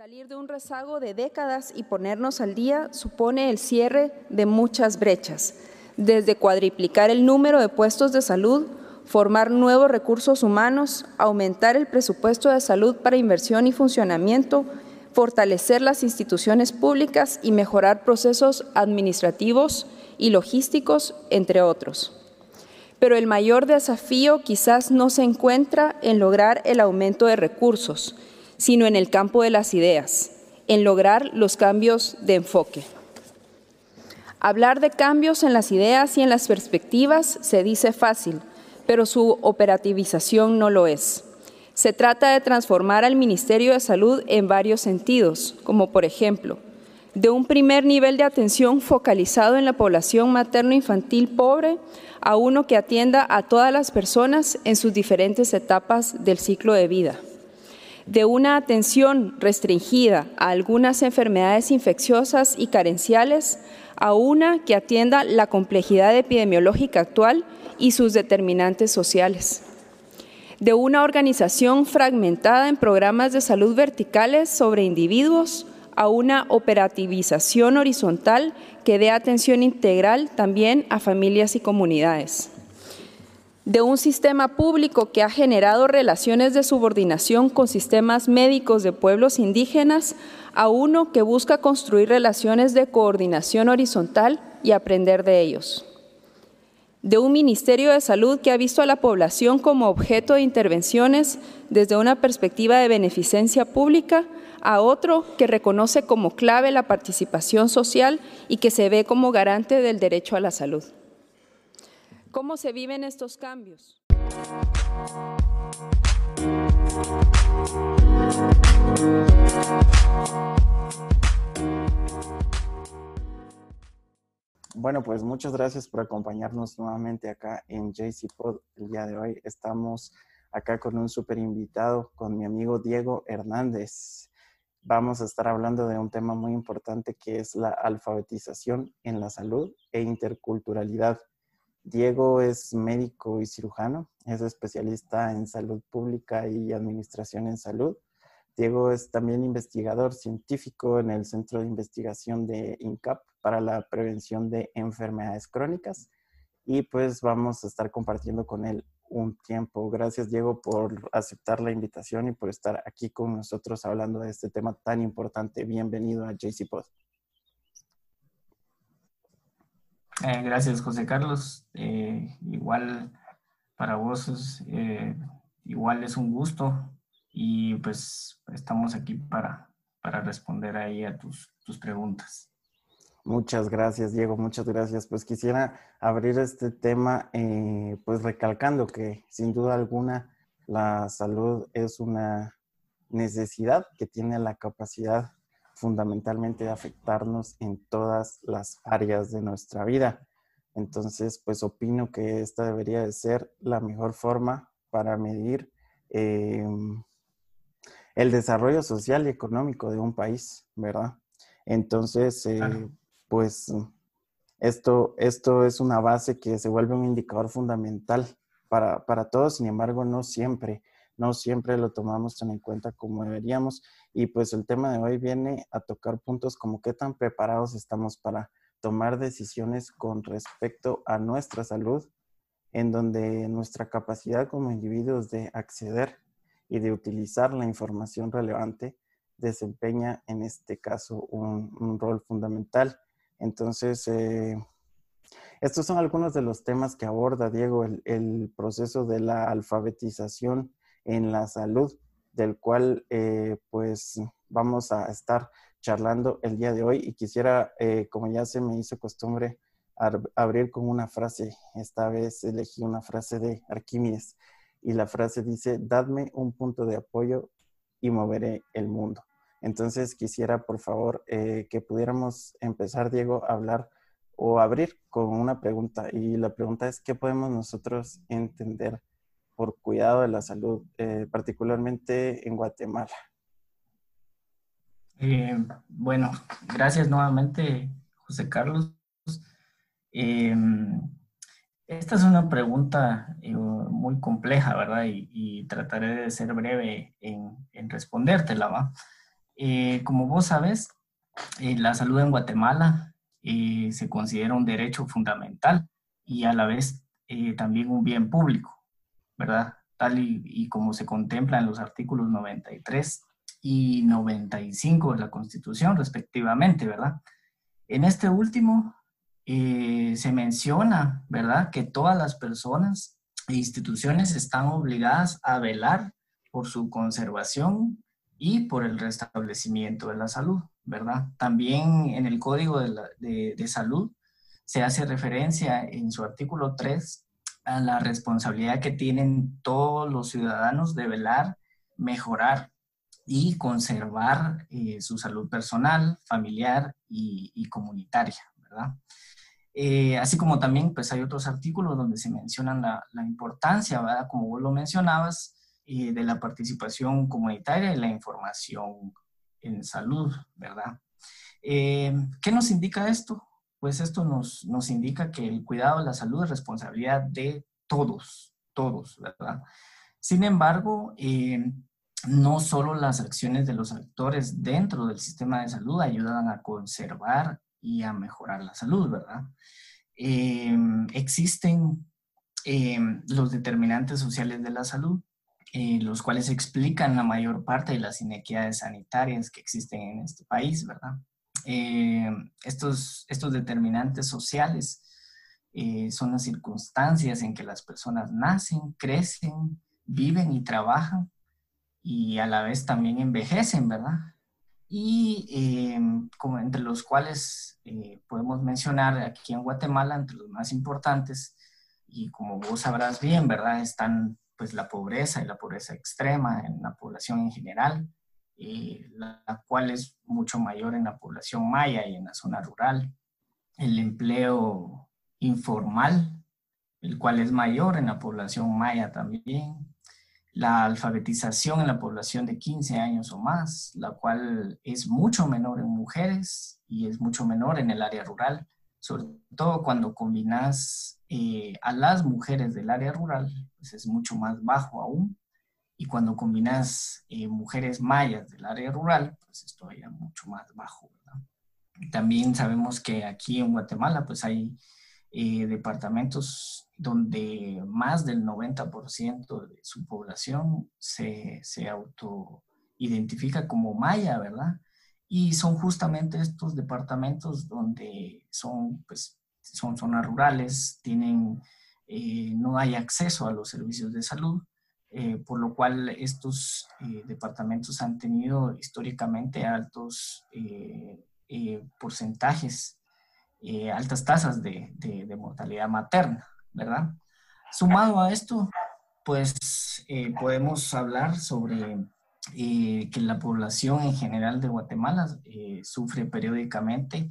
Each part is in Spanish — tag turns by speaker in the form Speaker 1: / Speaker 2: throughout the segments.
Speaker 1: Salir de un rezago de décadas y ponernos al día supone el cierre de muchas brechas, desde cuadriplicar el número de puestos de salud, formar nuevos recursos humanos, aumentar el presupuesto de salud para inversión y funcionamiento, fortalecer las instituciones públicas y mejorar procesos administrativos y logísticos, entre otros. Pero el mayor desafío quizás no se encuentra en lograr el aumento de recursos, sino en el campo de las ideas, en lograr los cambios de enfoque. Hablar de cambios en las ideas y en las perspectivas se dice fácil, pero su operativización no lo es. Se trata de transformar al Ministerio de Salud en varios sentidos, como por ejemplo, de un primer nivel de atención focalizado en la población materno-infantil pobre a uno que atienda a todas las personas en sus diferentes etapas del ciclo de vida de una atención restringida a algunas enfermedades infecciosas y carenciales a una que atienda la complejidad epidemiológica actual y sus determinantes sociales. De una organización fragmentada en programas de salud verticales sobre individuos a una operativización horizontal que dé atención integral también a familias y comunidades de un sistema público que ha generado relaciones de subordinación con sistemas médicos de pueblos indígenas a uno que busca construir relaciones de coordinación horizontal y aprender de ellos. De un Ministerio de Salud que ha visto a la población como objeto de intervenciones desde una perspectiva de beneficencia pública a otro que reconoce como clave la participación social y que se ve como garante del derecho a la salud. ¿Cómo se viven estos cambios?
Speaker 2: Bueno, pues muchas gracias por acompañarnos nuevamente acá en JC Pod. El día de hoy estamos acá con un súper invitado, con mi amigo Diego Hernández. Vamos a estar hablando de un tema muy importante que es la alfabetización en la salud e interculturalidad. Diego es médico y cirujano, es especialista en salud pública y administración en salud. Diego es también investigador científico en el Centro de Investigación de INCAP para la prevención de enfermedades crónicas y pues vamos a estar compartiendo con él un tiempo. Gracias Diego por aceptar la invitación y por estar aquí con nosotros hablando de este tema tan importante. Bienvenido a JC Pod.
Speaker 3: Eh, gracias, José Carlos. Eh, igual para vos, eh, igual es un gusto y pues estamos aquí para, para responder ahí a tus, tus preguntas.
Speaker 2: Muchas gracias, Diego, muchas gracias. Pues quisiera abrir este tema, pues recalcando que sin duda alguna la salud es una necesidad que tiene la capacidad fundamentalmente de afectarnos en todas las áreas de nuestra vida. Entonces, pues opino que esta debería de ser la mejor forma para medir em, el desarrollo social y económico de un país, ¿verdad? Entonces, eh, pues esto, esto es una base que se vuelve un indicador fundamental para, para todos, sin embargo, no siempre no siempre lo tomamos tan en cuenta como deberíamos. Y pues el tema de hoy viene a tocar puntos como qué tan preparados estamos para tomar decisiones con respecto a nuestra salud, en donde nuestra capacidad como individuos de acceder y de utilizar la información relevante desempeña en este caso un, rol fundamental. Entonces, eh, estos son algunos de los temas que aborda Diego, el, el proceso de la alfabetización en la salud, del cual eh, pues vamos a estar charlando el día de hoy y quisiera, eh, como ya se me hizo costumbre, abrir con una frase. Esta vez elegí una frase de Arquímedes y la frase dice, dadme un punto de apoyo y moveré el mundo. Entonces quisiera, por favor, eh, que pudiéramos empezar, Diego, a hablar o abrir con una pregunta. Y la pregunta es, ¿qué podemos nosotros entender por cuidado de la salud, eh, particularmente en Guatemala?
Speaker 3: Eh, bueno, gracias nuevamente, José Carlos. Eh, esta es una pregunta muy compleja, ¿verdad? Y, trataré de ser breve en, en respondértela, ¿va? como vos sabes, la salud en Guatemala se considera un derecho fundamental y a la vez también un bien público, ¿verdad? Tal y, como se contempla en los artículos 93 y 95 de la Constitución, respectivamente, ¿verdad? En este último eh, se menciona, ¿verdad?, que todas las personas e instituciones están obligadas a velar por su conservación y por el restablecimiento de la salud, ¿verdad? También en el Código de, de Salud se hace referencia en su artículo 3 la responsabilidad que tienen todos los ciudadanos de velar, mejorar y conservar eh, su salud personal, familiar y, comunitaria, ¿verdad? Eh, así como también pues hay otros artículos donde se mencionan la, importancia. Como vos lo mencionabas, eh, de la participación comunitaria y la información en salud, ¿verdad? ¿Qué nos indica esto? Pues esto nos, nos indica que el cuidado de la salud es responsabilidad de todos, todos, ¿verdad? Sin embargo, no solo las acciones de los actores dentro del sistema de salud ayudan a conservar y a mejorar la salud, ¿verdad? Em, existen em, los determinantes sociales de la salud, eh, los cuales explican la mayor parte de las inequidades sanitarias que existen en este país, ¿verdad? Em, estos, estos determinantes sociales eh, son las circunstancias en que las personas nacen, crecen, viven y trabajan y a la vez también envejecen, ¿verdad? Y em, como entre los cuales eh, podemos mencionar aquí en Guatemala, entre los más importantes, y como vos sabrás bien, ¿verdad? Están pues la pobreza y la pobreza extrema en la población en general, eh, la cual es mucho mayor en la población maya y en la zona rural. El empleo informal, el cual es mayor en la población maya también la alfabetización en la población de 15 años o más, la cual es mucho menor en mujeres y es mucho menor en el área rural, sobre todo cuando combinas eh, a las mujeres del área rural, pues es mucho más bajo aún, y cuando combinas eh, mujeres mayas del área rural, pues es todavía mucho más bajo. También sabemos que aquí en Guatemala, pues hay eh, departamentos donde más del 90% de su población se, se autoidentifica como maya, ¿verdad? Y son justamente estos departamentos donde son, pues, son zonas rurales, tienen, eh, no hay acceso a los servicios de salud, eh, por lo cual estos eh, departamentos han tenido históricamente altos porcentajes, altas tasas de, de mortalidad materna. ¿verdad? Sumado a esto, pues eh, podemos hablar sobre eh, que la población en general de Guatemala eh, sufre periódicamente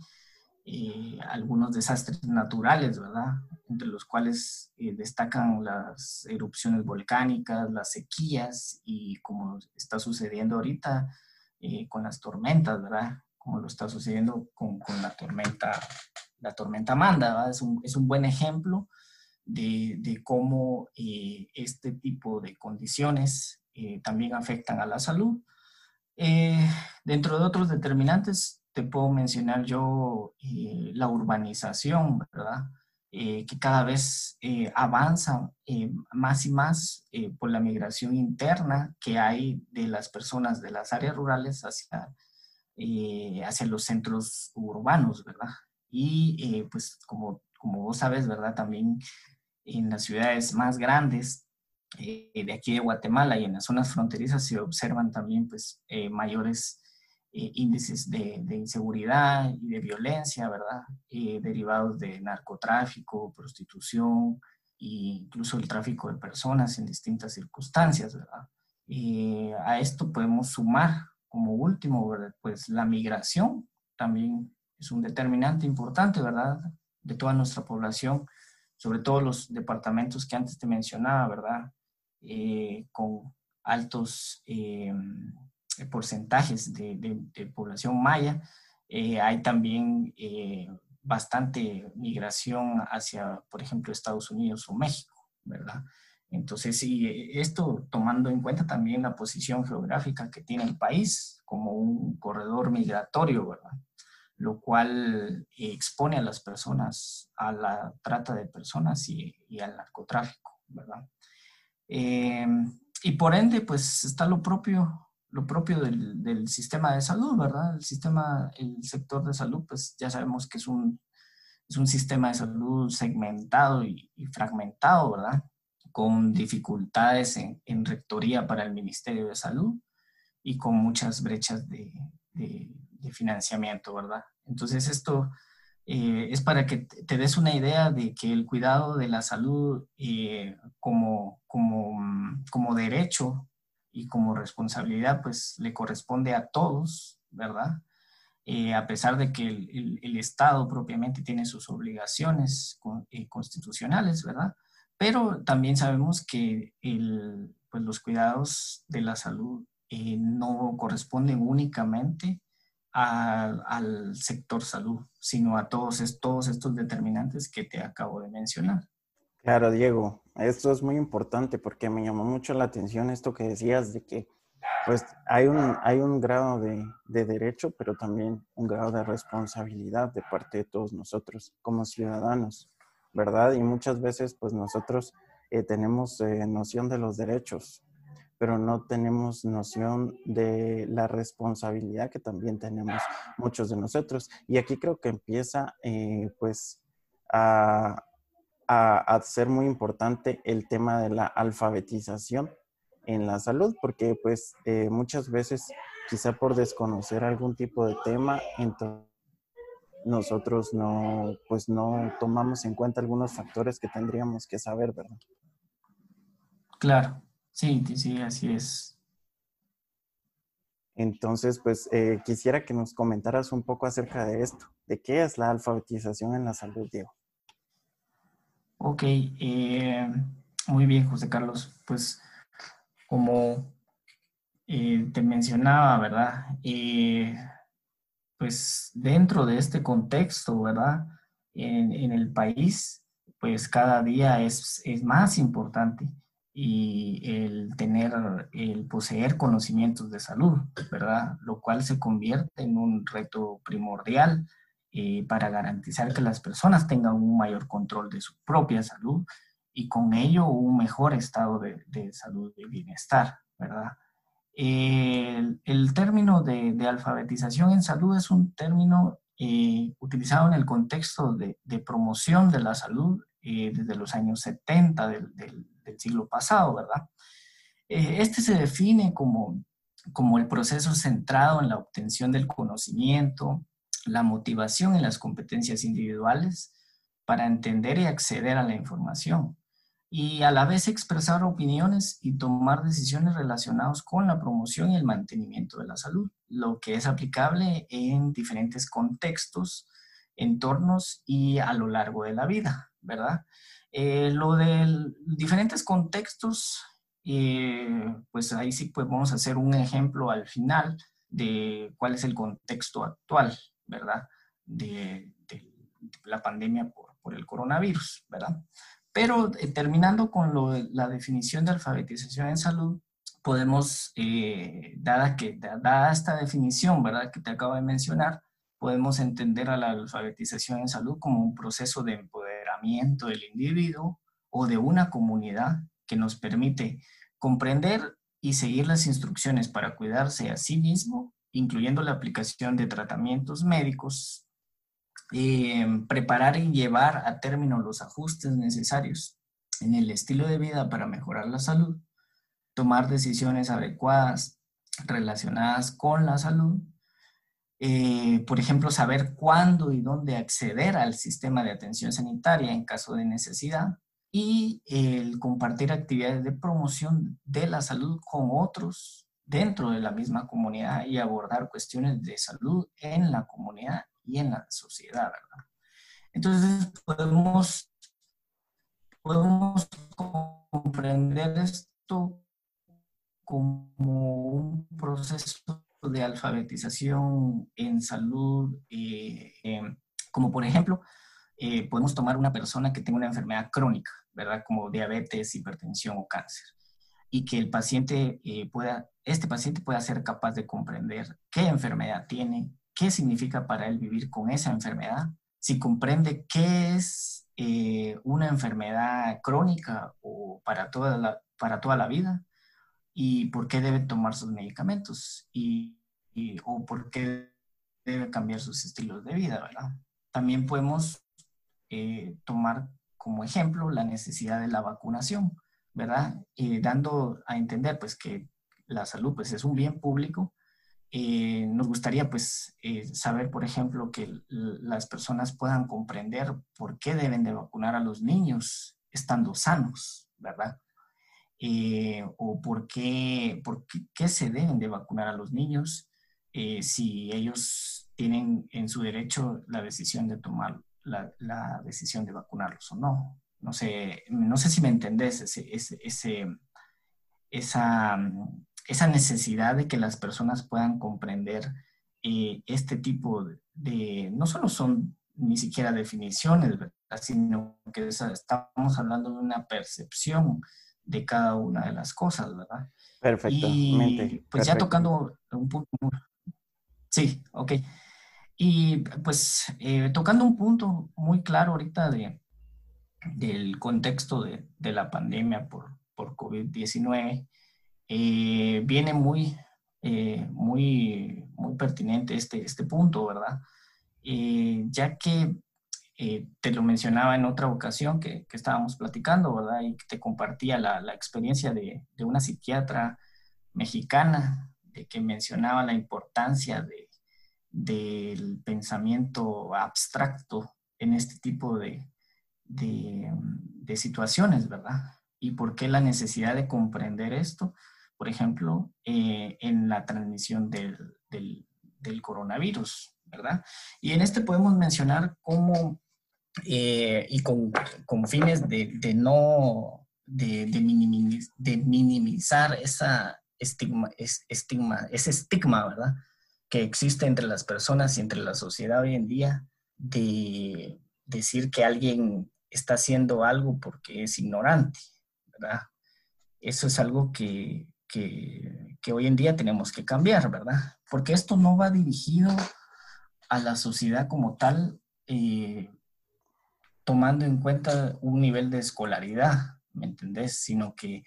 Speaker 3: algunos desastres naturales, ¿verdad? Entre los cuales destacan las erupciones volcánicas, las sequías y como está sucediendo ahorita con las tormentas, ¿verdad? Como lo está sucediendo con, con la tormenta, la tormenta Manda, ¿verdad? Es un, es un buen ejemplo de, cómo eh, este tipo de condiciones eh, también afectan a la salud. Eh, dentro de otros determinantes, te puedo mencionar yo la urbanización, ¿verdad? que cada vez avanza más y más por la migración interna que hay de las personas de las áreas rurales hacia, hacia los centros urbanos, ¿verdad? Y pues como, como vos sabes, ¿verdad? También en las ciudades más grandes eh, de aquí de Guatemala y en las zonas fronterizas se observan también pues, eh, mayores eh, índices de, inseguridad y de violencia, ¿verdad? derivados de narcotráfico, prostitución e incluso el tráfico de personas en distintas circunstancias, ¿verdad? a esto podemos sumar como último, ¿verdad? Pues la migración también es un determinante importante, ¿verdad? De toda nuestra población sobre todo los departamentos que antes te mencionaba, ¿verdad? Eh, con altos eh, porcentajes de, población maya. Eh, hay también bastante migración hacia, por ejemplo, Estados Unidos o México, ¿verdad? Entonces, sí, esto tomando en cuenta también la posición geográfica que tiene el país como un corredor migratorio, ¿verdad? Lo cual expone a las personas a la trata de personas y, al narcotráfico, ¿verdad? Eh, y por ende, pues está lo propio, lo propio del, sistema de salud, ¿verdad? El sistema, el sector de salud, pues ya sabemos que es un, es un sistema de salud segmentado y, fragmentado, ¿verdad? con dificultades en, rectoría para el Ministerio de Salud y con muchas brechas de, financiamiento, ¿verdad? Entonces esto eh, es para que te des una idea de que el cuidado de la salud eh, como, como, como derecho y como responsabilidad, pues le corresponde a todos, ¿verdad? Eh, a pesar de que el, el, Estado propiamente tiene sus obligaciones constitucionales, ¿verdad? Pero también sabemos que pues los cuidados de la salud eh, no corresponden únicamente al sector salud, sino a todos, todos estos determinantes que te acabo de mencionar.
Speaker 2: Claro, Diego, esto es muy importante porque me llamó mucho la atención esto que decías de que pues hay un, hay un grado de, de, derecho, pero también un grado de responsabilidad de parte de todos nosotros como ciudadanos. ¿verdad? Y muchas veces pues nosotros eh, tenemos eh, noción de los derechos, pero no tenemos noción de la responsabilidad que también tenemos muchos de nosotros. Y aquí creo que empieza eh, pues a, a, ser muy importante el tema de la alfabetización en la salud, porque pues muchas veces quizá por desconocer algún tipo de tema, entonces nosotros no, pues no tomamos en cuenta algunos factores que tendríamos que saber, ¿verdad?
Speaker 3: Claro, sí, sí, así es.
Speaker 2: Entonces, pues eh, quisiera que nos comentaras un poco acerca de esto, de qué es la alfabetización en la salud, Diego.
Speaker 3: Ok, eh, muy bien, José Carlos. Pues como eh, te mencionaba, ¿verdad? pues dentro de este contexto, ¿verdad? En, el país, pues cada día es, es, más importante y el tener, el poseer conocimientos de salud, ¿verdad? Lo cual se convierte en un reto primordial eh, para garantizar que las personas tengan un mayor control de su propia salud y con ello un mejor estado de, de salud y bienestar, ¿verdad? el, término de, alfabetización en salud es un término eh, utilizado en el contexto de, promoción de la salud eh, desde los años 70 del, siglo pasado, ¿verdad? Eh, este se define como, como el proceso centrado en la obtención del conocimiento, la motivación y las competencias individuales para entender y acceder a la información y a la vez expresar opiniones y tomar decisiones relacionadas con la promoción y el mantenimiento de la salud, lo que es aplicable en diferentes contextos, entornos y a lo largo de la vida, ¿verdad? Eh, lo de diferentes contextos, eh, pues ahí sí podemos hacer un ejemplo al final de cuál es el contexto actual, ¿verdad? De, la pandemia por, el coronavirus, ¿verdad? Pero eh, terminando con la definición de alfabetización en salud, podemos, eh, dada, que, dada esta definición, ¿verdad?, que te acabo de mencionar, podemos entender a la alfabetización en salud como un proceso de empoderamiento del individuo o de una comunidad que nos permite comprender y seguir las instrucciones para cuidarse a sí mismo, incluyendo la aplicación de tratamientos médicos, eh, preparar y llevar a término los ajustes necesarios en el estilo de vida para mejorar la salud, tomar decisiones adecuadas relacionadas con la salud, eh, por ejemplo, saber cuándo y dónde acceder al sistema de atención sanitaria en caso de necesidad y compartir actividades de promoción de la salud con otros dentro de la misma comunidad y abordar cuestiones de salud en la comunidad y en la sociedad, ¿verdad? Entonces podemos, podemos comprender esto como un proceso de alfabetización en salud, eh, em, como por ejemplo, eh, podemos tomar una persona que tenga una enfermedad crónica, ¿verdad? Como diabetes, hipertensión o cáncer. Y que el paciente eh, pueda, este paciente pueda ser capaz de comprender qué enfermedad tiene, qué significa para él vivir con esa enfermedad, si comprende qué es eh, una enfermedad crónica o para toda, la, para toda la vida y por qué debe tomar sus medicamentos y, o por qué debe cambiar sus estilos de vida. También podemos eh, tomar como ejemplo la necesidad de la vacunación, ¿verdad? Eh, dando a entender pues que la salud pues es un bien público. Eh, nos gustaría pues saber, por ejemplo, que las personas puedan comprender por qué deben de vacunar a los niños estando sanos, ¿verdad? o por qué, por qué, se deben de vacunar a los niños si ellos tienen en su derecho la decisión de tomar la, decisión de vacunarlos o no. No sé, no sé si me entendés ese, ese, esa, esa necesidad de que las personas puedan comprender eh, este tipo de, no solo son ni siquiera definiciones, sino que estamos hablando de una percepción de cada una de las cosas, ¿verdad?
Speaker 2: Perfectamente.
Speaker 3: Y pues ya tocando un punto. Sí, ok. Y pues eh, tocando un punto muy claro ahorita de, del contexto de, de la pandemia por, por COVID-19, eh, viene muy, eh, muy, muy pertinente este, este punto, ¿verdad? ya que te lo mencionaba en otra ocasión que, que, estábamos platicando, ¿verdad? Y te compartía la, la experiencia de, de una psiquiatra mexicana de que mencionaba la importancia de del pensamiento abstracto en este tipo de, de, situaciones, ¿verdad? ¿Y por qué la necesidad de comprender esto? Por ejemplo, eh, en la transmisión del, del, coronavirus, ¿verdad? Y en este podemos mencionar cómo, eh, y con, con, fines de, de no, de, de, minimizar esa estigma, estigma, ese estigma, ¿verdad? que existe entre las personas y entre la sociedad hoy en día de decir que alguien está haciendo algo porque es ignorante, ¿verdad? Eso es algo que, hoy en día tenemos que cambiar, ¿verdad? Porque esto no va dirigido a la sociedad como tal, eh, tomando en cuenta un nivel de escolaridad, ¿me entendés? Sino que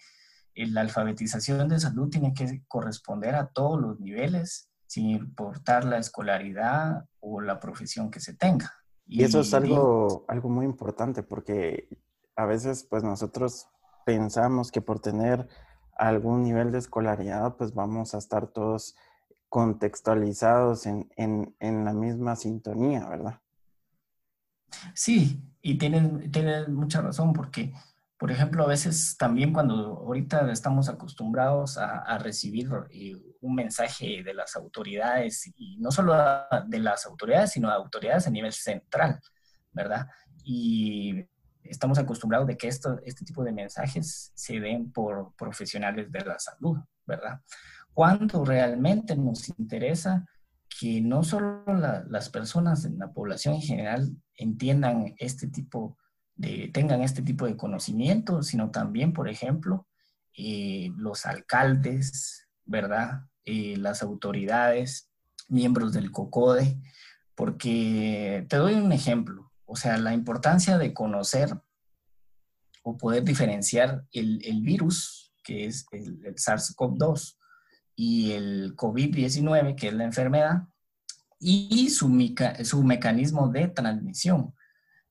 Speaker 3: la alfabetización de salud tiene que corresponder a todos los niveles sin importar la escolaridad o la profesión que se tenga.
Speaker 2: Y, eso es algo, algo muy importante porque a veces pues nosotros pensamos que por tener algún nivel de escolaridad pues vamos a estar todos contextualizados en, en, en la misma sintonía, ¿verdad?
Speaker 3: Sí, y tienen, tienen mucha razón porque por ejemplo, a veces también cuando ahorita estamos acostumbrados a, recibir eh, un mensaje de las autoridades, y no solo de las autoridades, sino de autoridades a nivel central, ¿verdad? Y estamos acostumbrados de que esto, este tipo de mensajes se den por profesionales de la salud, ¿verdad? Cuando realmente nos interesa que no solo las personas en la población en general entiendan este tipo tengan este tipo de conocimiento, sino también, por ejemplo, eh, los alcaldes, ¿verdad? Eh, las autoridades, miembros del COCODE, porque te doy un ejemplo, o sea, la importancia de conocer o poder diferenciar el, virus, que es el, SARS-CoV-2, y el COVID-19, que es la enfermedad, y su, su mecanismo de transmisión.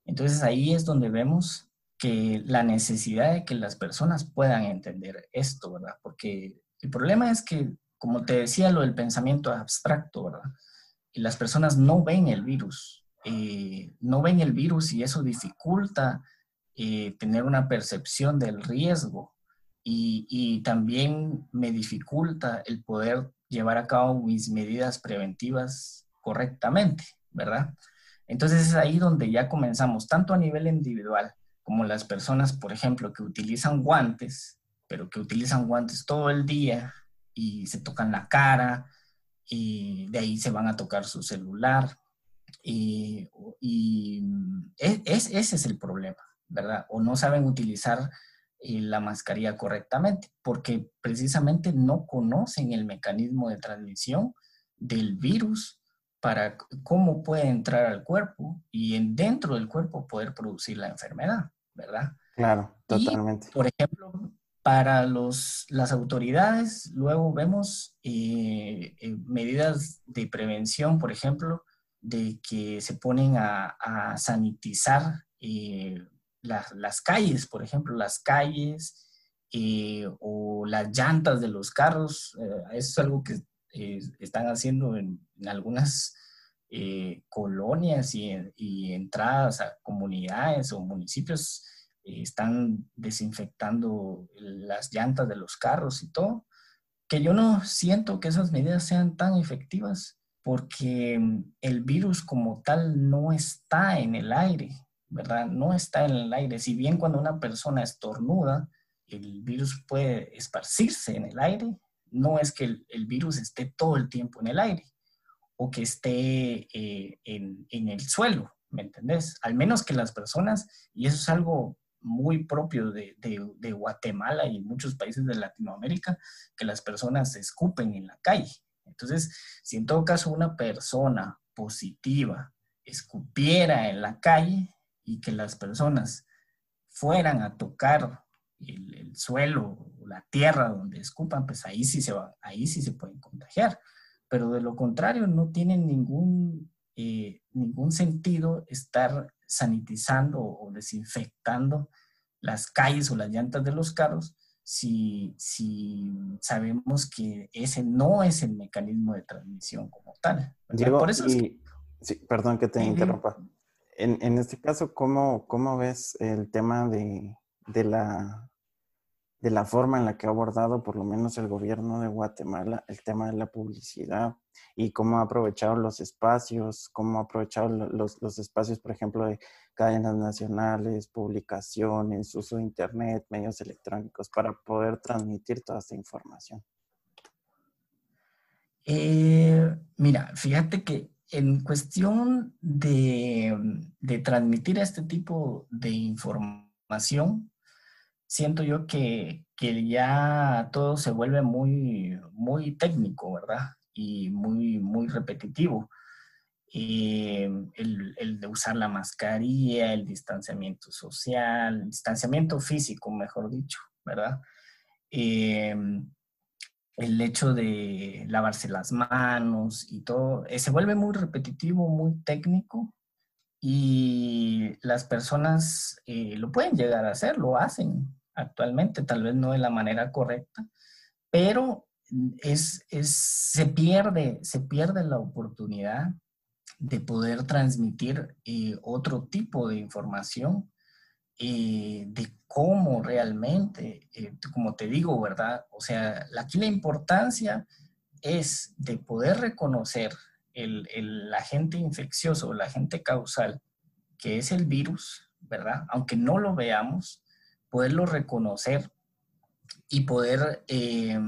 Speaker 3: Entonces ahí es donde vemos que la necesidad de que las personas puedan entender esto, ¿verdad? Porque el problema es que, como te decía, lo del pensamiento abstracto, ¿verdad? Y las personas no ven el virus, eh, no ven el virus y eso dificulta eh, tener una percepción del riesgo y, y también me dificulta el poder llevar a cabo mis medidas preventivas correctamente, ¿verdad? Entonces es ahí donde ya comenzamos, tanto a nivel individual como las personas, por ejemplo, que utilizan guantes, pero que utilizan guantes todo el día y se tocan la cara y de ahí se van a tocar su celular Y, e, es, ese es el problema, ¿verdad? O no saben utilizar eh, la mascarilla correctamente, porque precisamente no conocen el mecanismo de transmisión del virus para cómo puede entrar al cuerpo y en, dentro del cuerpo poder producir la enfermedad, ¿verdad?
Speaker 2: Claro, totalmente.
Speaker 3: por ejemplo, para los, las autoridades, luego vemos eh, eh, medidas de prevención, por ejemplo, de que se ponen a, sanitizar eh, las calles, por ejemplo, las calles o las llantas de los carros. eso es algo que están haciendo en, algunas colonias y entradas a comunidades o municipios están desinfectando las llantas de los carros y todo, que yo no siento que esas medidas sean tan efectivas porque mm, el virus como tal no está en el aire, ¿verdad? No está en el aire. Si bien cuando una persona estornuda, el virus puede esparcirse en el aire, no es que el, virus esté todo el tiempo en el aire o que esté eh, en, en, el suelo, ¿me entendés? Al menos que las personas, y eso es algo muy propio de, Guatemala y muchos países de Latinoamérica, que las personas escupen en la calle. Entonces, si en todo caso una persona positiva escupiera en la calle y que las personas fueran a tocar el, suelo la tierra donde escupan, pues ahí sí se va, ahí sí se pueden contagiar. Pero de lo contrario, no tienen ningún, eh, ningún sentido estar sanitizando o desinfectando las calles o las llantas de los carros si, si sabemos que ese no es el mecanismo de transmisión como tal.
Speaker 2: Diego, Por eso perdón que te interrumpa. En, en, este caso, ¿cómo, ¿cómo, ves el tema de, de la de la forma en la que ha abordado por lo menos el gobierno de Guatemala el tema de la publicidad y cómo ha aprovechado los espacios, cómo ha aprovechado los, los espacios, por ejemplo, de cadenas nacionales, publicaciones, uso de Internet, medios electrónicos para poder transmitir toda esta información.
Speaker 3: Eh, mira, fíjate que en cuestión de, de transmitir este tipo de información, siento yo que, que, ya todo se vuelve muy, muy técnico, ¿verdad? Y muy, muy repetitivo. Eh, el, el, de usar la mascarilla, el distanciamiento social, el distanciamiento físico, mejor dicho, ¿verdad? Eh, el hecho de lavarse las manos y todo, eh, se vuelve muy repetitivo, muy técnico y las personas lo pueden llegar a hacer, lo hacen, actualmente, tal vez no de la manera correcta, pero es, es, se, pierde, se pierde la oportunidad de poder transmitir eh, otro tipo de información eh, de cómo realmente, eh, como te digo, ¿verdad? O sea, aquí la importancia es de poder reconocer el, el agente infeccioso, el agente causal, que es el virus, ¿verdad? Aunque no lo veamos, poderlo reconocer y poder eh,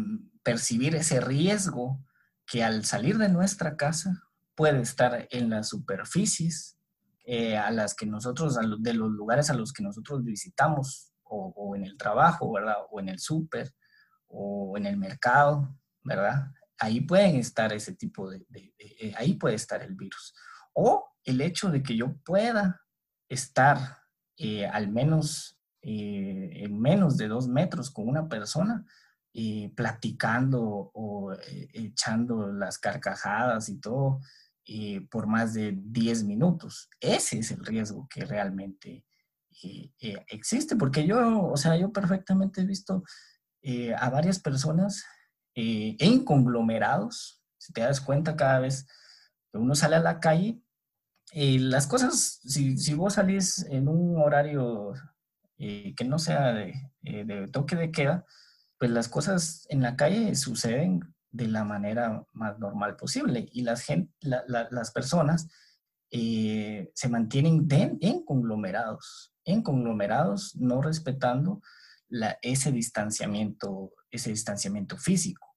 Speaker 3: percibir ese riesgo que al salir de nuestra casa puede estar en las superficies eh, a las que nosotros, de los lugares a los que nosotros visitamos, o, en el trabajo, ¿verdad? O en el súper, o en el mercado, ¿verdad? Ahí pueden estar ese tipo de, eh, ahí puede estar el virus. O el hecho de que yo pueda estar al menos eh, en menos de dos metros con una persona, platicando o eh, echando las carcajadas y todo por más de 10 minutos. Ese es el riesgo que realmente eh, existe, porque yo, o sea, yo perfectamente he visto a varias personas en conglomerados, si te das cuenta cada vez que uno sale a la calle, las cosas, si, si vos salís en un horario eh, que no sea eh, de, toque de queda, pues las cosas en la calle suceden de la manera más normal posible y las, las personas eh, se mantienen en conglomerados, en conglomerados, no respetando ese distanciamiento, ese distanciamiento físico.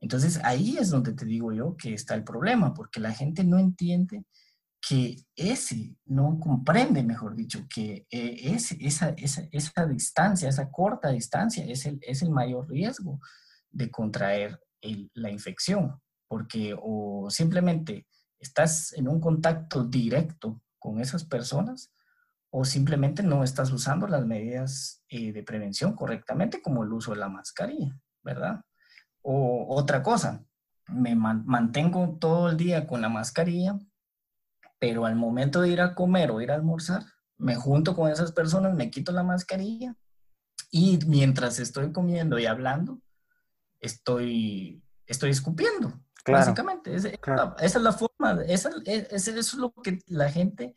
Speaker 3: Entonces ahí es donde te digo yo que está el problema, porque la gente no entiende que ese no comprende, mejor dicho, que eh, esa, esa, esa, distancia, esa corta distancia es el, es el mayor riesgo de contraer la infección, porque o simplemente estás en un contacto directo con esas personas o simplemente no estás usando las medidas eh, de prevención correctamente, como el uso de la mascarilla, ¿verdad? O otra cosa, me mantengo todo el día con la mascarilla, pero al momento de ir a comer o ir a almorzar, me junto con esas personas, me quito la mascarilla y mientras estoy comiendo y hablando, estoy, estoy escupiendo, básicamente. esa es la forma, esa, eso es lo que la gente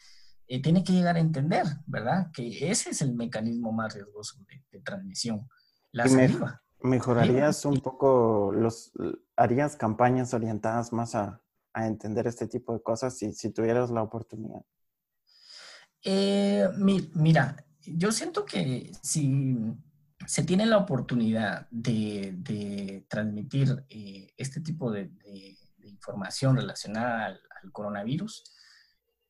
Speaker 3: eh, tiene que llegar a entender, ¿verdad? Que ese es el mecanismo más riesgoso de, transmisión, la saliva.
Speaker 2: ¿Mejorarías un poco, los, harías campañas orientadas más a, a entender este tipo de cosas si, si tuvieras la oportunidad?
Speaker 3: Eh, mira, yo siento que si se tiene la oportunidad de, de transmitir eh, este tipo de, de, información relacionada al, coronavirus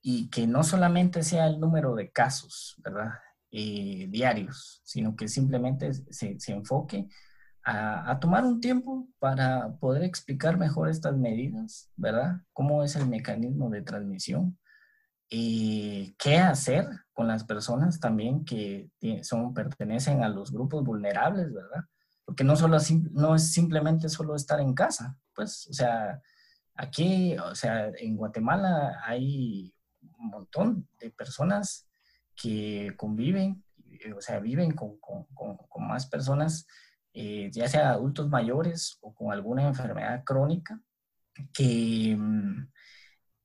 Speaker 3: y que no solamente sea el número de casos, ¿verdad? Eh, diarios, sino que simplemente se, se enfoque a, tomar un tiempo para poder explicar mejor estas medidas, ¿verdad? Cómo es el mecanismo de transmisión y qué hacer con las personas también que son, pertenecen a los grupos vulnerables, ¿verdad? Porque no, solo, no es simplemente solo estar en casa, pues, o sea, aquí, o sea, en Guatemala hay un montón de personas que conviven, o sea, viven con, con, con más personas eh, ya sea adultos mayores o con alguna enfermedad crónica, que mm,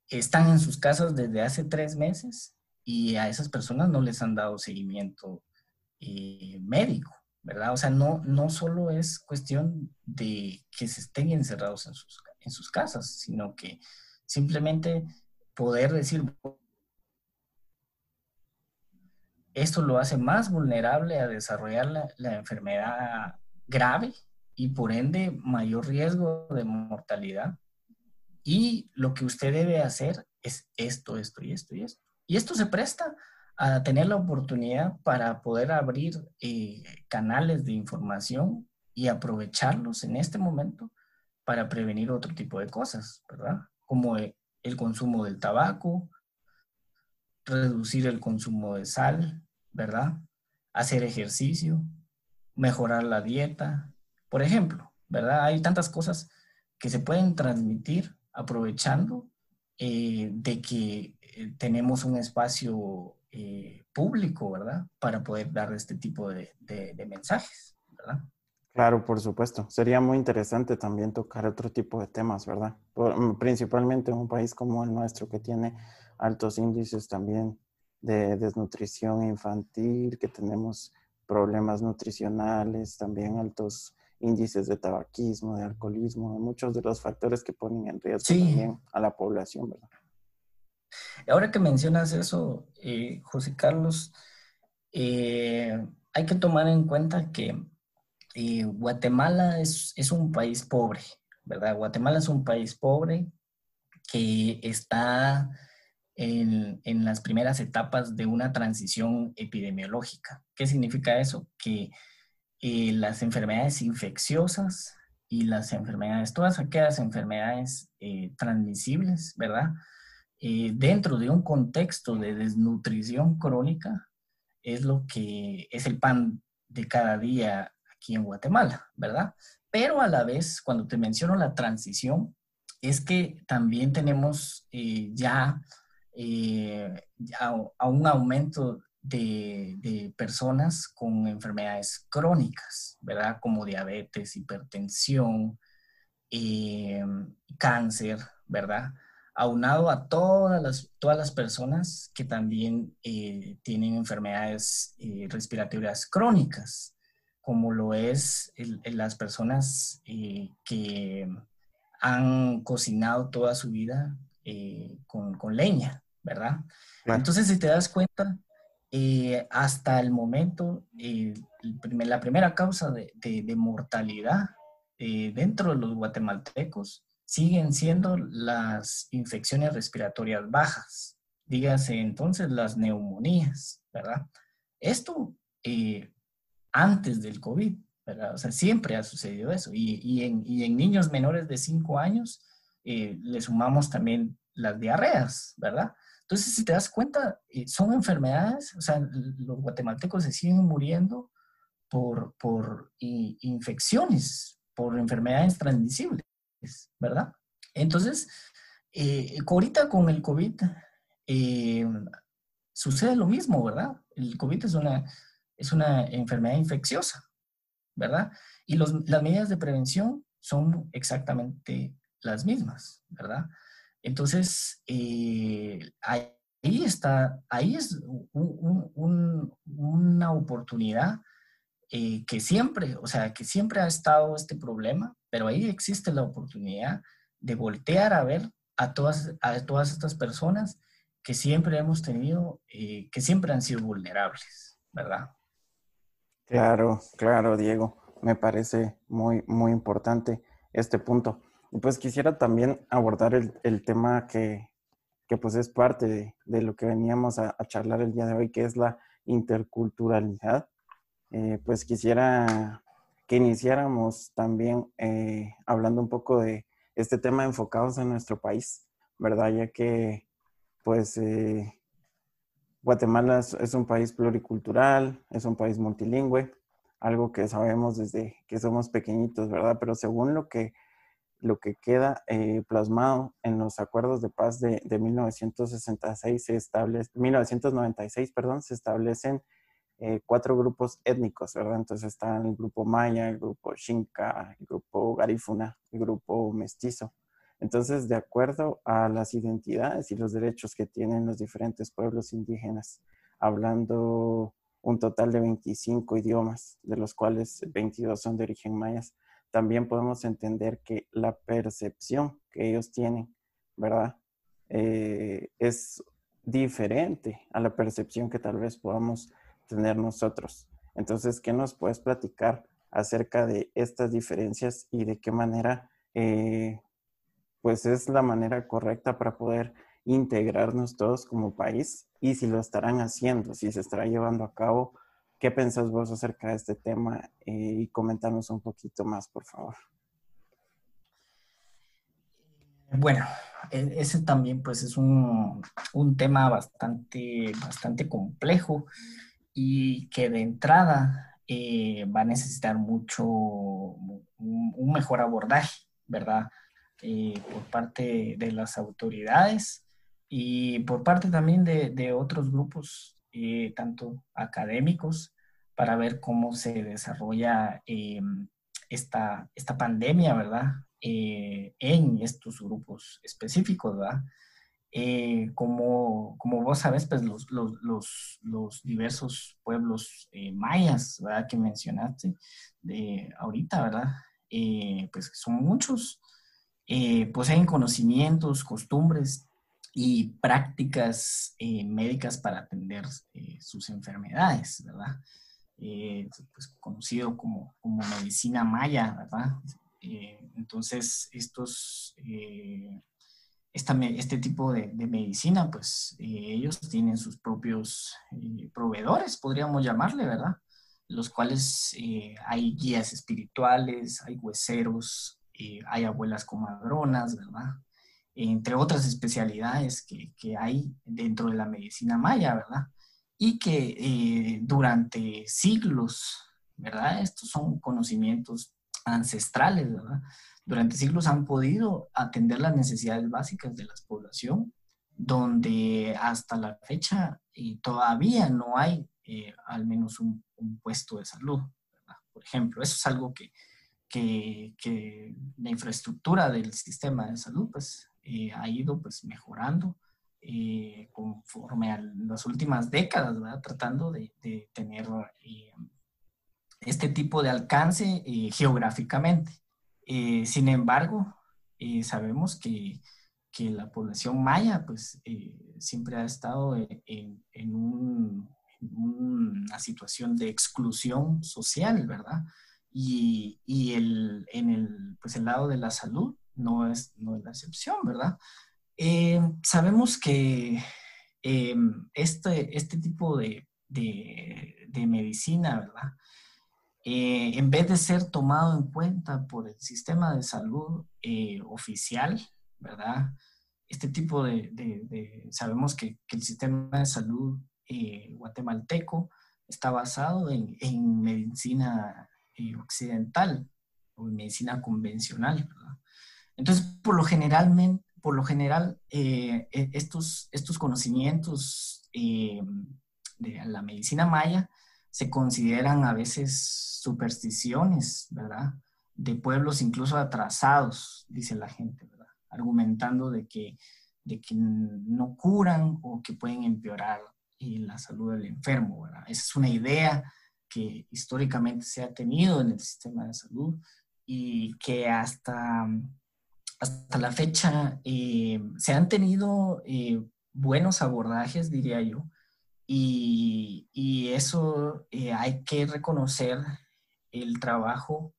Speaker 3: están en sus casas desde hace tres meses y a esas personas no les han dado seguimiento eh, médico, ¿verdad? O sea, no, no solo es cuestión de que se estén encerrados en sus, en sus casas, sino que simplemente poder decir, esto lo hace más vulnerable a desarrollar la, la enfermedad grave y por ende mayor riesgo de mortalidad. Y lo que usted debe hacer es esto, esto y esto y esto. Y esto se presta a tener la oportunidad para poder abrir eh, canales de información y aprovecharlos en este momento para prevenir otro tipo de cosas, ¿verdad? Como el consumo del tabaco, reducir el consumo de sal, ¿verdad? Hacer ejercicio, mejorar la dieta, por ejemplo, ¿verdad? Hay tantas cosas que se pueden transmitir aprovechando eh, de que eh, tenemos un espacio eh, público, ¿verdad? Para poder dar este tipo de, mensajes, ¿verdad?
Speaker 2: Claro, por supuesto. Sería muy interesante también tocar otro tipo de temas, ¿verdad? Mm, principalmente en un país como el nuestro que tiene altos índices también de desnutrición infantil, que tenemos problemas nutricionales, también altos índices de tabaquismo, de alcoholismo, muchos de los factores que ponen en riesgo también a la población, ¿verdad?
Speaker 3: Ahora que mencionas eso, eh, José Carlos, eh, hay que tomar en cuenta que eh, Guatemala es, es, un país pobre, ¿verdad? Guatemala es un país pobre que está en, las primeras etapas de una transición epidemiológica. ¿Qué significa eso? Que eh, las enfermedades infecciosas y las enfermedades, todas aquellas enfermedades eh, transmisibles, ¿verdad? Eh, dentro de un contexto de desnutrición crónica, es lo que es el pan de cada día aquí en Guatemala, ¿verdad? Pero a la vez, cuando te menciono la transición, es que también tenemos ya eh, a, un aumento de, personas con enfermedades crónicas, ¿verdad? Como diabetes, hipertensión, eh, cáncer, ¿verdad? Aunado a todas las, todas las personas que también eh, tienen enfermedades respiratorias crónicas, como lo es las personas que han cocinado toda su vida con, con, leña, ¿verdad? Entonces, si te das cuenta, eh, hasta el momento, eh, la primera causa de, mortalidad eh, dentro de los guatemaltecos siguen siendo las infecciones respiratorias bajas, dígase entonces las neumonías, ¿verdad? Esto antes del COVID, ¿verdad? O sea, siempre ha sucedido eso. Y, en, niños menores de 5 años le sumamos también las diarreas, ¿verdad? Entonces, si te das cuenta, eh, son enfermedades, o sea, los guatemaltecos se siguen muriendo por, por infecciones, por enfermedades transmisibles, ¿verdad? Entonces, eh, ahorita con el COVID eh, sucede lo mismo, ¿verdad? El COVID es una, es una enfermedad infecciosa, ¿verdad? Y las medidas de prevención son exactamente las mismas, ¿verdad? Entonces, eh, ahí está, ahí es una oportunidad eh, que siempre, o sea, que siempre ha estado este problema, pero ahí existe la oportunidad de voltear a ver a todas, a todas estas personas que siempre hemos tenido, eh, que siempre han sido vulnerables, ¿verdad?
Speaker 2: Claro, claro, Diego. Me parece muy, muy importante este punto. Pues quisiera también abordar el, tema que, pues es parte de, lo que veníamos a, charlar el día de hoy, que es la interculturalidad. Eh, pues quisiera que iniciáramos también eh, hablando un poco de este tema enfocados en nuestro país, ¿verdad? Ya que pues eh, Guatemala es, un país pluricultural, es un país multilingüe, algo que sabemos desde que somos pequeñitos, ¿verdad? Pero según lo que lo que queda eh, plasmado en los acuerdos de paz de, 1966 se establece, 1996, perdón, se establecen eh, cuatro grupos étnicos, ¿verdad? Entonces están el grupo maya, el grupo xinca, el grupo garífuna, el grupo mestizo. Entonces, de acuerdo a las identidades y los derechos que tienen los diferentes pueblos indígenas, hablando un total de 25 idiomas, de los cuales 22 son de origen mayas, también podemos entender que la percepción que ellos tienen, ¿verdad? Eh, es diferente a la percepción que tal vez podamos tener nosotros. Entonces, ¿qué nos puedes platicar acerca de estas diferencias y de qué manera, eh, pues es la manera correcta para poder integrarnos todos como país y si lo estarán haciendo, si se estará llevando a cabo ¿Qué pensás vos acerca de este tema? Eh, y coméntanos un poquito más, por favor.
Speaker 3: Bueno, e-, ese también pues es un, tema bastante, bastante complejo y que de entrada eh, va a necesitar mucho, un, mejor abordaje, ¿verdad? Eh, por parte de las autoridades y por parte también de, de otros grupos eh, tanto académicos, para ver cómo se desarrolla eh, esta, esta pandemia, ¿verdad? Eh, en estos grupos específicos, ¿verdad? como, como vos sabes, pues los, los, los, diversos pueblos mayas, ¿verdad? Que mencionaste de ahorita, ¿verdad? pues son muchos, poseen conocimientos, costumbres, y prácticas eh, médicas para atender eh, sus enfermedades, ¿verdad? Eh, pues conocido como, como, medicina maya, ¿verdad? entonces, estos, este tipo de, de medicina, pues ellos tienen sus propios proveedores, podríamos llamarle, ¿verdad? Los cuales hay guías espirituales, hay hueseros, hay abuelas comadronas, ¿verdad? Entre otras especialidades que, que, hay dentro de la medicina maya, ¿verdad? Y que eh, durante siglos, ¿verdad? Estos son conocimientos ancestrales, ¿verdad? Durante siglos han podido atender las necesidades básicas de la población, donde hasta la fecha eh, todavía no hay eh, al menos un, un, puesto de salud, ¿verdad? Por ejemplo, eso es algo que, que, que la infraestructura del sistema de salud, pues eh, ha ido pues mejorando eh, conforme a las últimas décadas, ¿verdad? tratando de, tener eh, este tipo de alcance geográficamente. sin embargo, sabemos que, que, la población maya pues siempre ha estado en, en, una situación de exclusión social, ¿verdad? Y, y el, en el, pues el lado de la salud, no es, no es la excepción, ¿verdad? Eh, sabemos que, este, este tipo de, de, medicina, ¿verdad? en vez de ser tomado en cuenta por el sistema de salud oficial, ¿verdad? Este tipo de, sabemos que, el sistema de salud guatemalteco está basado en, en medicina eh, occidental o en medicina convencional. Entonces, por lo, generalmente, por lo general, eh, e, estos, estos conocimientos eh, de la medicina maya se consideran a veces supersticiones, ¿verdad? De pueblos incluso atrasados, dice la gente, ¿verdad? Argumentando de que, de que no curan o que pueden empeorar y la salud del enfermo. ¿verdad? Esa es una idea que históricamente se ha tenido en el sistema de salud y que hasta, hasta la fecha eh, se han tenido eh, buenos abordajes, diría yo, y, y eso eh, hay que reconocer el trabajo,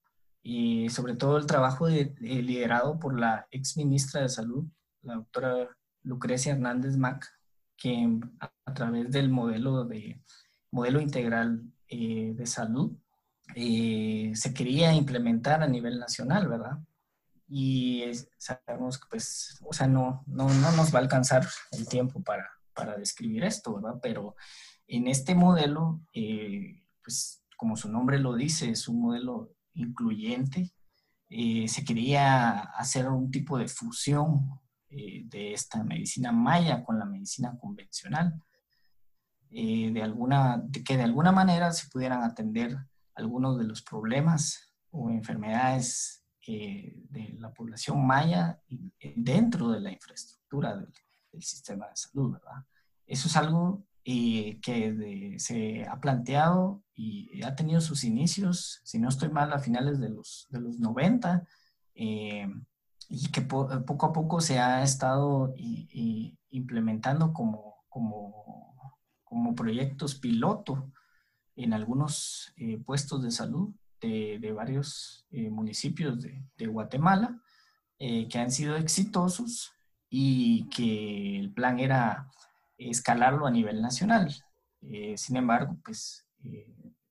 Speaker 3: sobre todo el trabajo liderado por la ex ministra de Salud, la doctora Lucrecia Hernández Mac, que a, través del modelo, de, modelo integral de salud se quería implementar a nivel nacional, ¿verdad? Y sabemos que, pues, o sea, no, no, no nos va a alcanzar el tiempo para, para describir esto, ¿verdad? Pero en este modelo, eh, pues, como su nombre lo dice, es un modelo incluyente. se quería hacer un tipo de fusión eh, de esta medicina maya con la medicina convencional, eh, de alguna, que de alguna manera se pudieran atender algunos de los problemas o enfermedades eh, de la población maya dentro de la infraestructura del, sistema de salud. Eso es algo que se ha planteado y ha tenido sus inicios, si no estoy mal, a finales de los, de los 90, y que poco a poco se ha estado implementando como, como, como, proyectos piloto en algunos eh, puestos de salud de, varios eh, municipios de, Guatemala eh, que han sido exitosos y que el plan era escalarlo a nivel nacional. sin embargo, pues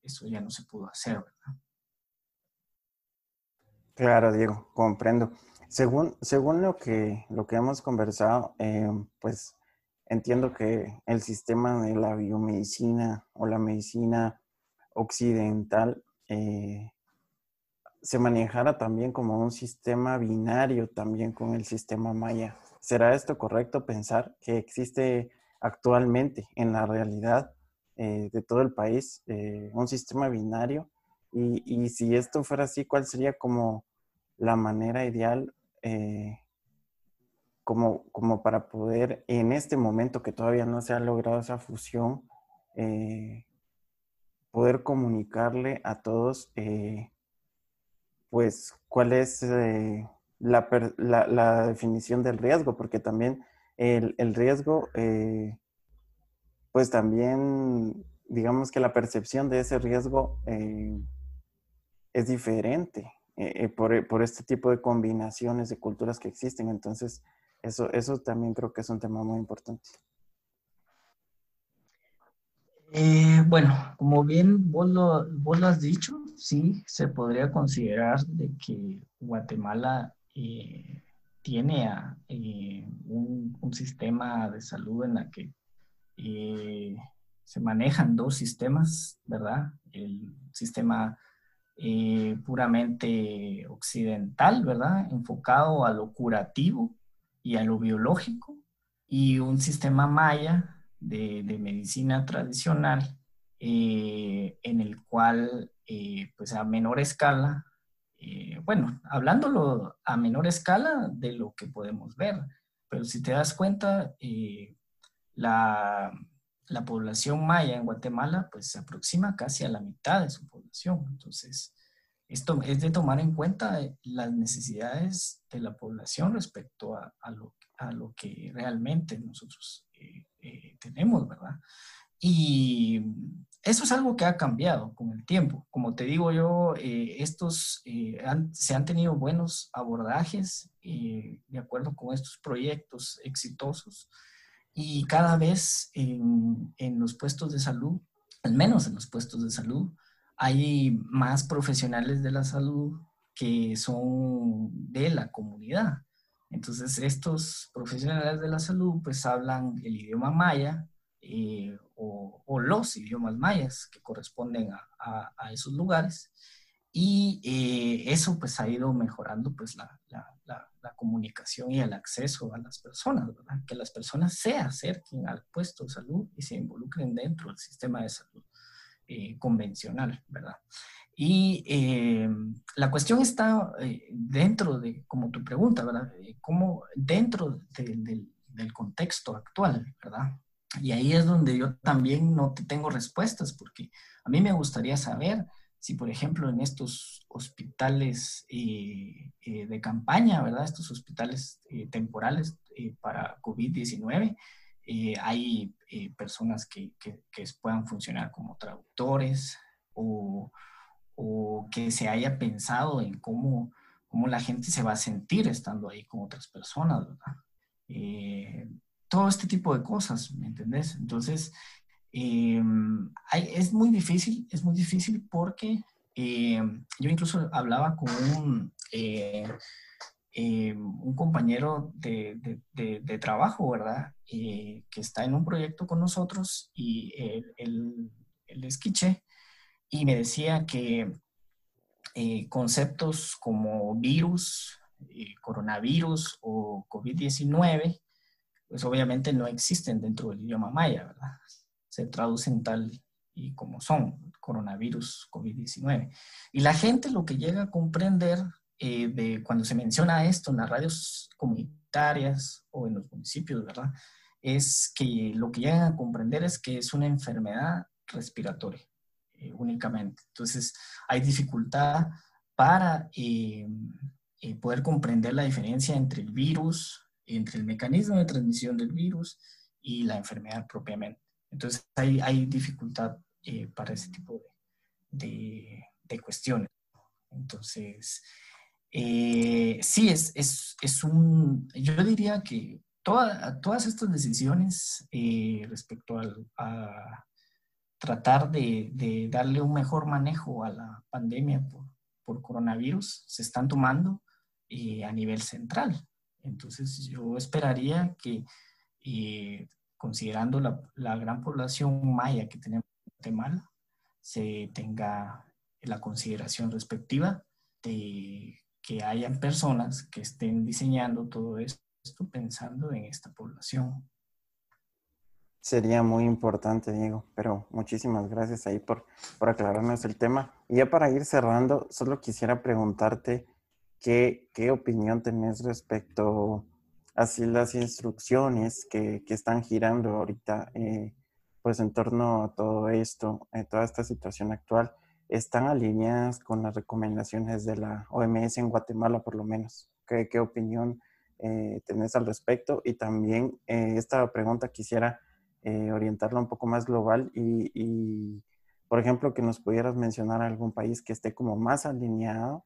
Speaker 3: eso ya no se pudo hacer.
Speaker 2: Claro, Diego, comprendo. Según, según lo, que, lo que hemos conversado, eh, pues entiendo que el sistema de la biomedicina o la medicina occidental eh, se manejara también como un sistema binario también con el sistema maya. ¿Será esto correcto pensar que existe actualmente en la realidad eh, de todo el país un sistema binario? Y, y, si esto fuera así, ¿cuál sería como la manera ideal eh, como, como para poder, en este momento que todavía no se ha logrado esa fusión, eh, poder comunicarle a todos, eh, pues, cuál es la, la, definición del riesgo, porque también el, el riesgo, pues también, digamos que la percepción de ese riesgo es diferente. Eh, eh, por, por, este tipo de combinaciones de culturas que existen. Entonces, eso, eso también creo que es un tema muy importante.
Speaker 3: Eh, bueno, como bien vos lo, vos lo, has dicho, sí, se podría considerar de que Guatemala tiene a, un, un, sistema de salud en la que se manejan dos sistemas, ¿verdad? El sistema eh, puramente occidental, ¿verdad? Enfocado a lo curativo y a lo biológico, y un sistema maya de, medicina tradicional eh, en el cual, eh, pues a menor escala, bueno, hablándolo a menor escala de lo que podemos ver, pero si te das cuenta, la, la población maya en Guatemala pues se aproxima casi a la mitad de su población. Entonces, esto es de tomar en cuenta las necesidades de la población respecto a, lo, a lo, que realmente nosotros eh, eh, tenemos, ¿verdad? Y eso es algo que ha cambiado con el tiempo. Como te digo yo, eh, estos se han tenido buenos abordajes de acuerdo con estos proyectos exitosos y cada vez en los puestos de salud, al menos en los puestos de salud, hay más profesionales de la salud que son de la comunidad. Entonces, estos profesionales de la salud pues hablan el idioma maya eh, o, los idiomas mayas que corresponden a, a, esos lugares y eh, eso pues ha ido mejorando pues la, la, la, comunicación y el acceso a las personas, ¿verdad? Que las personas se acerquen al puesto de salud y se involucren dentro del sistema de salud eh, convencional, ¿verdad? Y eh, la cuestión está eh, dentro de, como tu pregunta, ¿verdad? ¿Cómo dentro del contexto actual, ¿verdad? Y ahí es donde yo también no te tengo respuestas, porque a mí me gustaría saber si, por ejemplo, en estos hospitales de campaña, ¿verdad? Estos hospitales temporales para COVID-19, eh, hay eh, personas que, que, puedan funcionar como traductores o, o, que se haya pensado en cómo, cómo la gente se va a sentir estando ahí con otras personas, ¿verdad? Eh, todo este tipo de cosas, ¿me entendés? Entonces, hay, es muy difícil, es muy difícil porque yo incluso hablaba con un eh, compañero de, trabajo, ¿verdad? Eh, que está en un proyecto con nosotros y él, esquiche y me decía que eh, conceptos como virus, coronavirus o COVID-19, pues obviamente no existen dentro del idioma maya, ¿verdad? Se traducen tal y como son, coronavirus, COVID-19. Y la gente lo que llega a comprender eh, de cuando se menciona esto en las radios comunitarias o en los municipios, ¿verdad? Es que lo que llegan a comprender es que es una enfermedad respiratoria eh, únicamente. Entonces, hay dificultad para eh, poder comprender la diferencia entre el virus, entre el mecanismo de transmisión del virus y la enfermedad propiamente. Entonces, hay, dificultad para ese tipo de, cuestiones. Entonces, eh, sí, es, es, es, un, yo diría que todas estas decisiones eh, respecto a tratar de, darle un mejor manejo a la pandemia por, coronavirus se están tomando eh, a nivel central. Entonces yo esperaría que, considerando la, la, gran población maya que tenemos en Guatemala, se tenga la consideración respectiva de que hayan personas que estén diseñando todo esto pensando en esta población.
Speaker 2: Sería muy importante, Diego, pero muchísimas gracias ahí por, por aclararnos el tema. Y ya para ir cerrando, solo quisiera preguntarte qué, qué opinión tenés respecto a si las instrucciones que, que están girando ahorita, eh, pues en torno a todo esto, a toda esta situación actual, están alineadas con las recomendaciones de la OMS en Guatemala, por lo menos. ¿Qué, qué opinión eh, tenés al respecto? Y también eh, esta pregunta quisiera eh, orientarla un poco más global y, por ejemplo, que nos pudieras mencionar algún país que esté como más alineado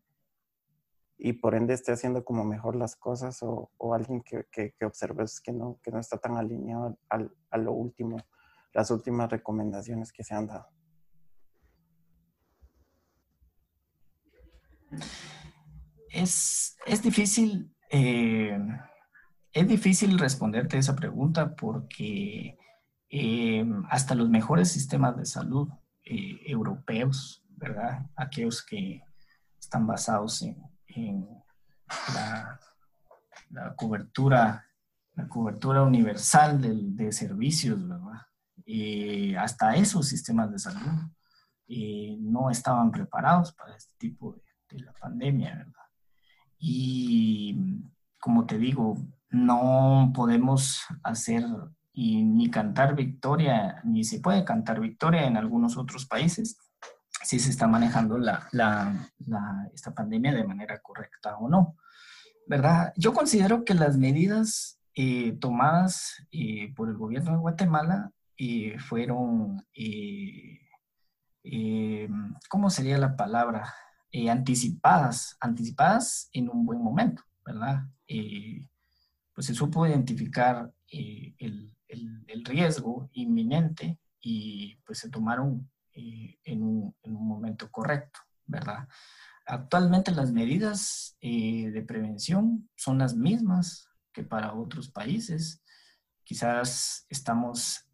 Speaker 2: y por ende esté haciendo como mejor las cosas o, alguien que, que, que, observes que no, que no está tan alineado al, a lo último, las últimas recomendaciones que se han dado.
Speaker 3: Es, difícil, eh, es difícil responderte esa pregunta porque eh, hasta los mejores sistemas de salud eh, europeos, ¿verdad? Aquellos que están basados en, la, cobertura, la cobertura universal de, servicios, ¿verdad? hasta esos sistemas de salud no estaban preparados para este tipo de, pandemia, ¿verdad? Y como te digo, no podemos hacer y ni cantar victoria, ni se puede cantar victoria en algunos otros países si se está manejando la, la, esta pandemia de manera correcta o no. ¿Verdad? Yo considero que las medidas eh, tomadas eh, por el gobierno de Guatemala eh, fueron, ¿cómo sería la palabra? Eh, anticipadas, anticipadas en un buen momento, ¿verdad? Eh, pues se supo identificar eh, el, el, riesgo inminente y pues se tomaron en, un, en, un, momento correcto, ¿verdad? Actualmente las medidas de prevención son las mismas que para otros países. Quizás estamos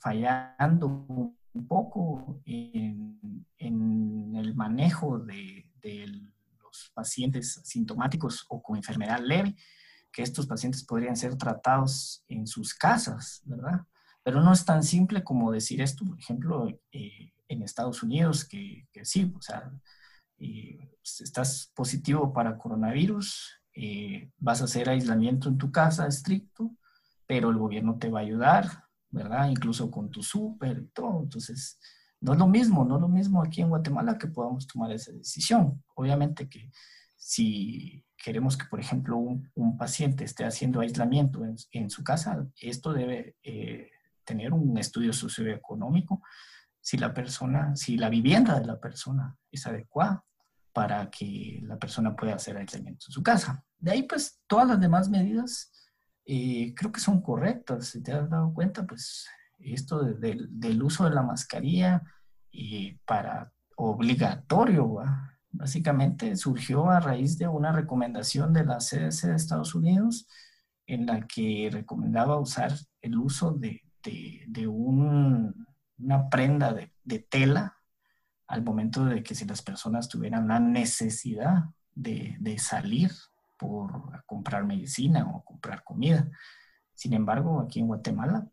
Speaker 3: fallando un poco en, el manejo de, de los pacientes sintomáticos o con enfermedad leve, que estos pacientes podrían ser tratados en sus casas, ¿verdad? Pero no es tan simple como decir esto, por ejemplo, eh, en Estados Unidos, que, sí, o sea, eh, pues, estás positivo para coronavirus, eh, vas a hacer aislamiento en tu casa estricto, pero el gobierno te va a ayudar, ¿verdad? Incluso con tu súper y todo. Entonces, no es lo mismo, no es lo mismo aquí en Guatemala que podamos tomar esa decisión. Obviamente que si queremos que, por ejemplo, un, paciente esté haciendo aislamiento en, su casa, esto debe eh, tener un estudio socioeconómico si la persona, si la vivienda de la persona es adecuada para que la persona pueda hacer aislamiento en su casa. De ahí, pues, todas las demás medidas eh, creo que son correctas. Si te has dado cuenta, pues esto del uso de la mascarilla y para obligatorio, básicamente surgió a raíz de una recomendación de la CDC de Estados Unidos en la que recomendaba usar el uso de, de, una prenda de, de, tela al momento de que si las personas tuvieran la necesidad de, salir por comprar medicina o comprar comida. Sin embargo, aquí en Guatemala,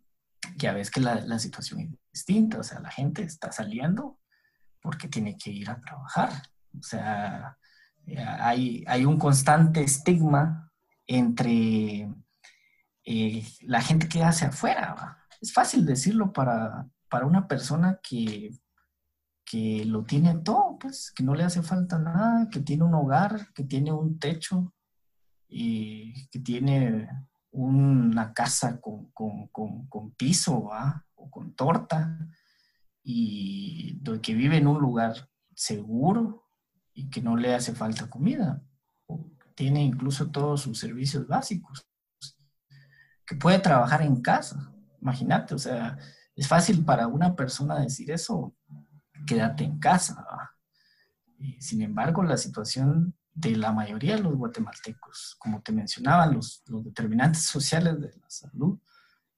Speaker 3: ya ves que la, la situación es distinta, o sea, la gente está saliendo porque tiene que ir a trabajar. O sea, hay, hay un constante estigma entre eh, la gente que hace afuera. Es fácil decirlo para, para una persona que, que lo tiene todo, pues, que no le hace falta nada, que tiene un hogar, que tiene un techo y que tiene una casa con, piso o con torta y que vive en un lugar seguro y que no le hace falta comida. tiene incluso todos sus servicios básicos. Que puede trabajar en casa. Imagínate, o sea, es fácil para una persona decir eso, quédate en casa. sin embargo, la situación de la mayoría de los guatemaltecos, como te mencionaba, los, los determinantes sociales de la salud,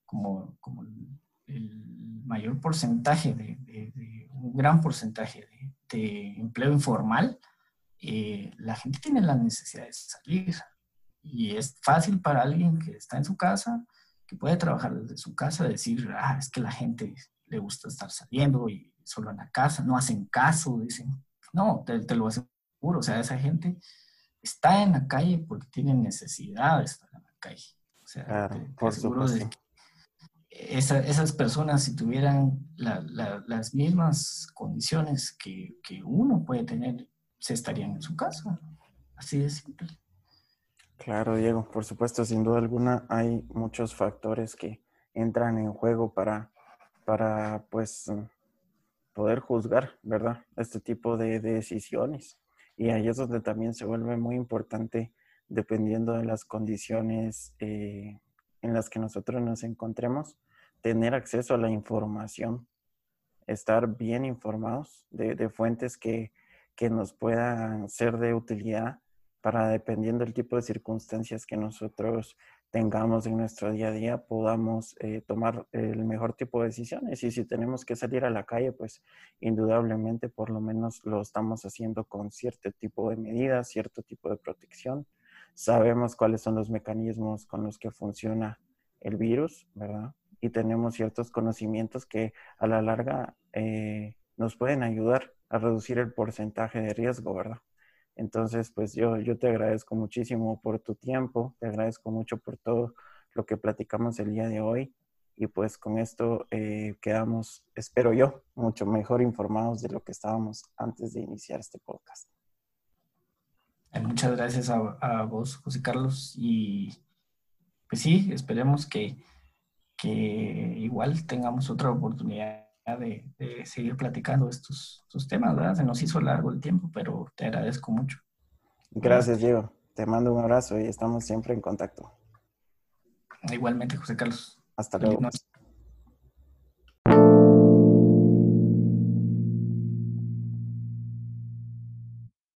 Speaker 3: como, como el, mayor porcentaje, de, un gran porcentaje de, empleo informal, eh, la gente tiene la necesidad de salir. Y es fácil para alguien que está en su casa, que puede trabajar desde su casa, decir, ah, es que la gente le gusta estar saliendo y solo en la casa, no hacen caso, dicen. No, te, te lo aseguro, o sea, esa gente está en la calle porque tiene necesidad de estar en la calle. O sea, por supuesto. Esas personas, si tuvieran las mismas condiciones que, que, uno puede tener, se estarían en su casa. Así de simple.
Speaker 2: Claro, Diego, por supuesto, sin duda alguna hay muchos factores que entran en juego para, para pues, poder juzgar, ¿verdad? Este tipo de decisiones. Y ahí es donde también se vuelve muy importante, dependiendo de las condiciones eh, en las que nosotros nos encontremos, tener acceso a la información, estar bien informados de, fuentes que, que, nos puedan ser de utilidad para, dependiendo del tipo de circunstancias que nosotros tengamos en nuestro día a día, podamos eh, tomar el mejor tipo de decisiones. Y si tenemos que salir a la calle, pues indudablemente por lo menos lo estamos haciendo con cierto tipo de medidas, cierto tipo de protección. Sabemos cuáles son los mecanismos con los que funciona el virus, ¿verdad? Y tenemos ciertos conocimientos que a la larga eh, nos pueden ayudar a reducir el porcentaje de riesgo, ¿verdad? Entonces, pues yo, yo te agradezco muchísimo por tu tiempo, te agradezco mucho por todo lo que platicamos el día de hoy y pues con esto eh, quedamos, espero yo, mucho mejor informados de lo que estábamos antes de iniciar este podcast.
Speaker 3: Eh, muchas gracias a, a vos, José Carlos, y pues sí, esperemos que, que igual tengamos otra oportunidad de, seguir platicando estos, estos, temas, ¿verdad? Se nos hizo largo el tiempo, pero te agradezco mucho.
Speaker 2: Gracias, Diego. Te mando un abrazo y estamos siempre en contacto.
Speaker 3: Igualmente, José Carlos.
Speaker 2: Hasta luego.